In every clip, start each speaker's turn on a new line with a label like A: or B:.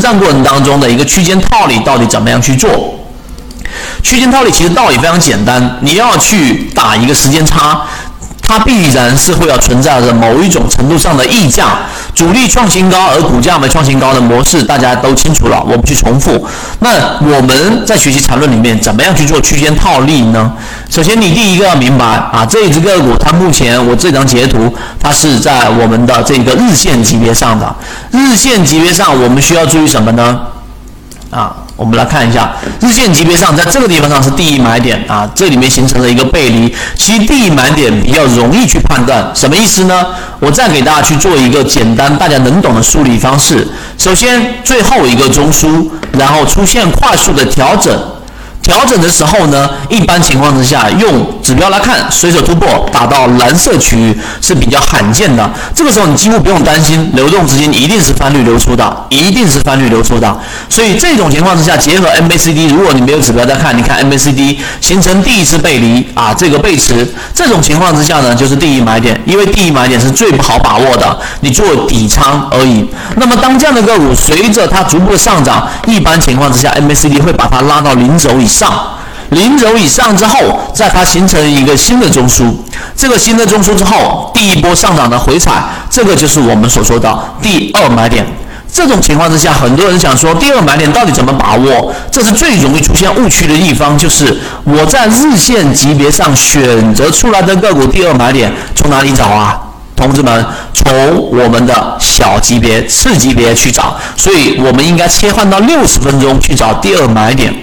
A: 战过程当中的一个区间套利到底怎么样去做？区间套利其实道理非常简单，你要去打一个时间差。它必然是会要存在着某一种程度上的溢价，主力创新高而股价没创新高的模式，大家都清楚了，我不去重复。那我们在学习缠论里面，怎么样去做区间套利呢？首先，你第一个要明白啊，这只个股它目前我这张截图，它是在我们的这个日线级别上的，日线级别上我们需要注意什么呢？啊。我们来看一下日线级别上，在这个地方上是第一买点啊，这里面形成了一个背离。其实第一买点比较容易去判断，什么意思呢？我再给大家去做一个简单大家能懂的梳理方式。首先，最后一个中枢，然后出现快速的调整。调整的时候呢，一般情况之下，用指标来看，随手突破打到蓝色区域是比较罕见的。这个时候你几乎不用担心流动资金一定是翻绿流出的，一定是翻绿流出的。所以这种情况之下，结合 MACD，如果你没有指标在看，你看 MACD 形成第一次背离啊，这个背驰，这种情况之下呢，就是第一买点，因为第一买点是最不好把握的，你做底仓而已。那么当这样的个股随着它逐步的上涨，一般情况之下，MACD 会把它拉到零轴以。上零轴以上之后，在它形成一个新的中枢，这个新的中枢之后，第一波上涨的回踩，这个就是我们所说的第二买点。这种情况之下，很多人想说，第二买点到底怎么把握？这是最容易出现误区的地方，就是我在日线级别上选择出来的个股第二买点从哪里找啊？同志们，从我们的小级别、次级别去找，所以我们应该切换到六十分钟去找第二买点。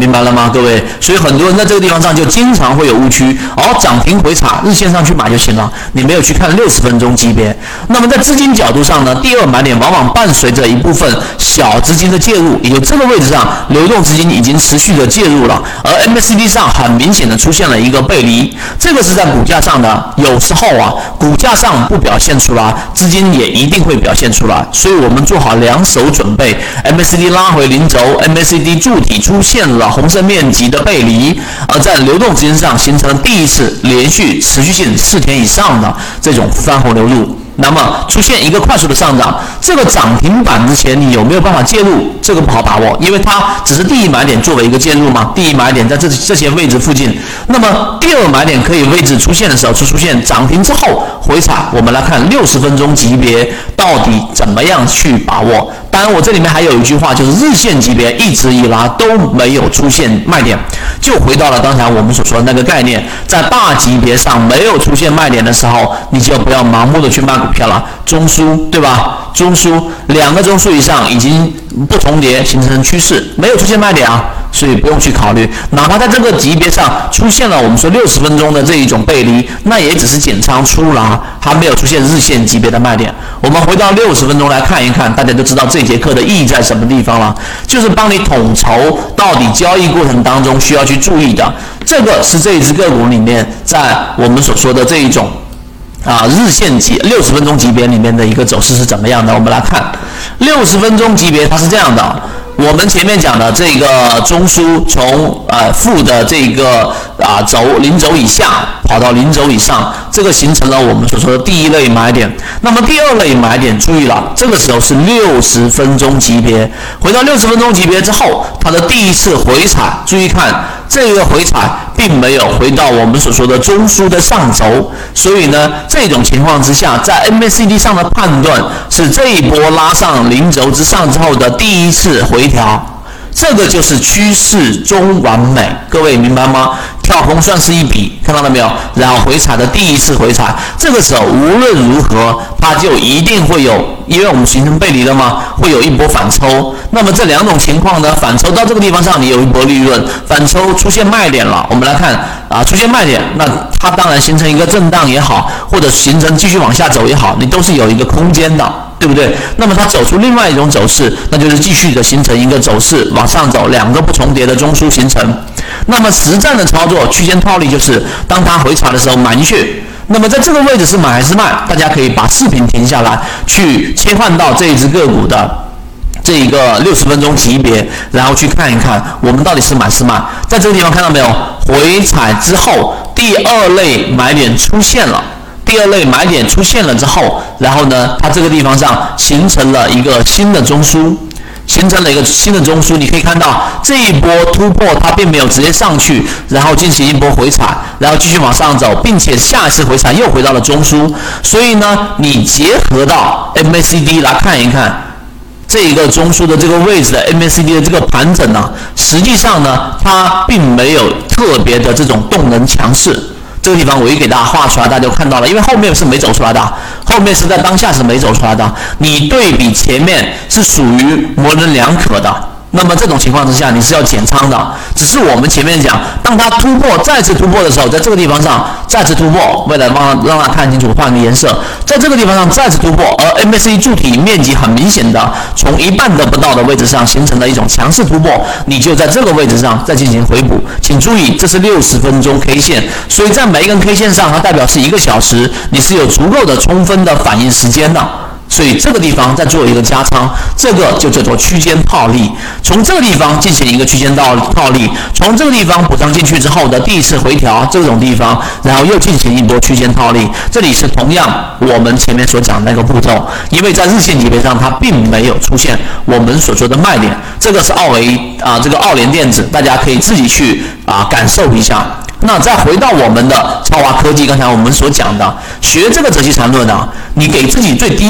A: 明白了吗，各位？所以很多人在这个地方上就经常会有误区，哦，涨停回踩，日线上去买就行了，你没有去看六十分钟级别。那么在资金角度上呢，第二买点往往伴随着一部分小资金的介入，也就这个位置上，流动资金已经持续的介入了，而 MACD 上很明显的出现了一个背离，这个是在股价上的。有时候啊，股价上不表现出来，资金也一定会表现出来，所以我们做好两手准备，MACD 拉回零轴，MACD 柱体出现了。红色面积的背离，而在流动资金上形成了第一次连续持续性四天以上的这种翻红流入。那么出现一个快速的上涨，这个涨停板之前你有没有办法介入？这个不好把握，因为它只是第一买点作为一个介入嘛。第一买点在这这些位置附近，那么第二买点可以位置出现的时候，是出现涨停之后回踩。我们来看六十分钟级别到底怎么样去把握？当然，我这里面还有一句话，就是日线级别一直以来都没有出现卖点，就回到了刚才我们所说的那个概念，在大级别上没有出现卖点的时候，你就不要盲目的去卖股票了。中枢对吧？中枢两个中枢以上已经不重叠，形成趋势，没有出现卖点啊。所以不用去考虑，哪怕在这个级别上出现了我们说六十分钟的这一种背离，那也只是减仓出了，还没有出现日线级别的卖点。我们回到六十分钟来看一看，大家就知道这节课的意义在什么地方了，就是帮你统筹到底交易过程当中需要去注意的。这个是这一只个股里面在我们所说的这一种啊日线级六十分钟级别里面的一个走势是怎么样的？我们来看六十分钟级别，它是这样的。我们前面讲的这个中枢从呃负的这个啊轴零轴以下跑到零轴以上，这个形成了我们所说的第一类买点。那么第二类买点，注意了，这个时候是六十分钟级别。回到六十分钟级别之后，它的第一次回踩，注意看这个回踩并没有回到我们所说的中枢的上轴，所以呢，这种情况之下，在 MACD 上的判断是这一波拉上零轴之上之后的第一次回。调，这个就是趋势中完美，各位明白吗？跳空算是一笔，看到了没有？然后回踩的第一次回踩，这个时候无论如何，它就一定会有，因为我们形成背离了吗？会有一波反抽。那么这两种情况呢？反抽到这个地方上，你有一波利润；反抽出现卖点了，我们来看啊，出现卖点，那它当然形成一个震荡也好，或者形成继续往下走也好，你都是有一个空间的。对不对？那么它走出另外一种走势，那就是继续的形成一个走势往上走，两个不重叠的中枢形成。那么实战的操作区间套利就是当它回踩的时候买进去。那么在这个位置是买还是卖？大家可以把视频停下来，去切换到这一只个股的这一个六十分钟级别，然后去看一看我们到底是买是卖。在这个地方看到没有？回踩之后，第二类买点出现了。第二类买点出现了之后，然后呢，它这个地方上形成了一个新的中枢，形成了一个新的中枢。你可以看到这一波突破，它并没有直接上去，然后进行一波回踩，然后继续往上走，并且下一次回踩又回到了中枢。所以呢，你结合到 MACD 来看一看这一个中枢的这个位置的 MACD 的这个盘整呢，实际上呢，它并没有特别的这种动能强势。这个地方我一给大家画出来，大家就看到了，因为后面是没走出来的，后面是在当下是没走出来的。你对比前面是属于模棱两可的。那么这种情况之下，你是要减仓的。只是我们前面讲，当它突破再次突破的时候，在这个地方上再次突破，为了让让它看清楚，换个颜色，在这个地方上再次突破，而 MACD 柱体面积很明显的从一半都不到的位置上形成了一种强势突破，你就在这个位置上再进行回补。请注意，这是六十分钟 K 线，所以在每一根 K 线上，它代表是一个小时，你是有足够的充分的反应时间的。所以这个地方再做一个加仓，这个就叫做区间套利。从这个地方进行一个区间套套利，从这个地方补仓进去之后的第一次回调，这种地方，然后又进行一波区间套利。这里是同样我们前面所讲的那个步骤，因为在日线级别上它并没有出现我们所说的卖点。这个是奥维啊，这个奥联电子，大家可以自己去啊感受一下。那再回到我们的超华科技，刚才我们所讲的，学这个择期缠论呢，你给自己最低。